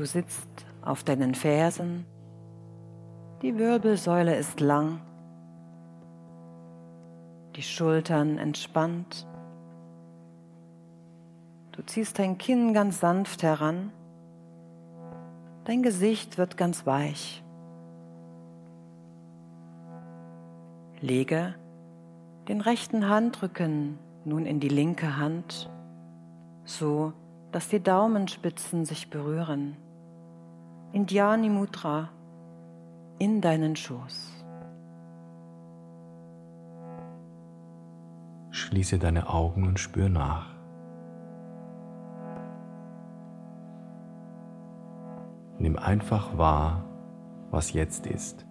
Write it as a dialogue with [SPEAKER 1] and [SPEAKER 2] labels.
[SPEAKER 1] Du sitzt auf deinen Fersen, die Wirbelsäule ist lang, die Schultern entspannt. Du ziehst dein Kinn ganz sanft heran, dein Gesicht wird ganz weich. Lege den rechten Handrücken nun in die linke Hand, so dass die Daumenspitzen sich berühren. Indiani Mudra in deinen Schoß.
[SPEAKER 2] Schließe deine Augen und spür nach. Nimm einfach wahr, was jetzt ist.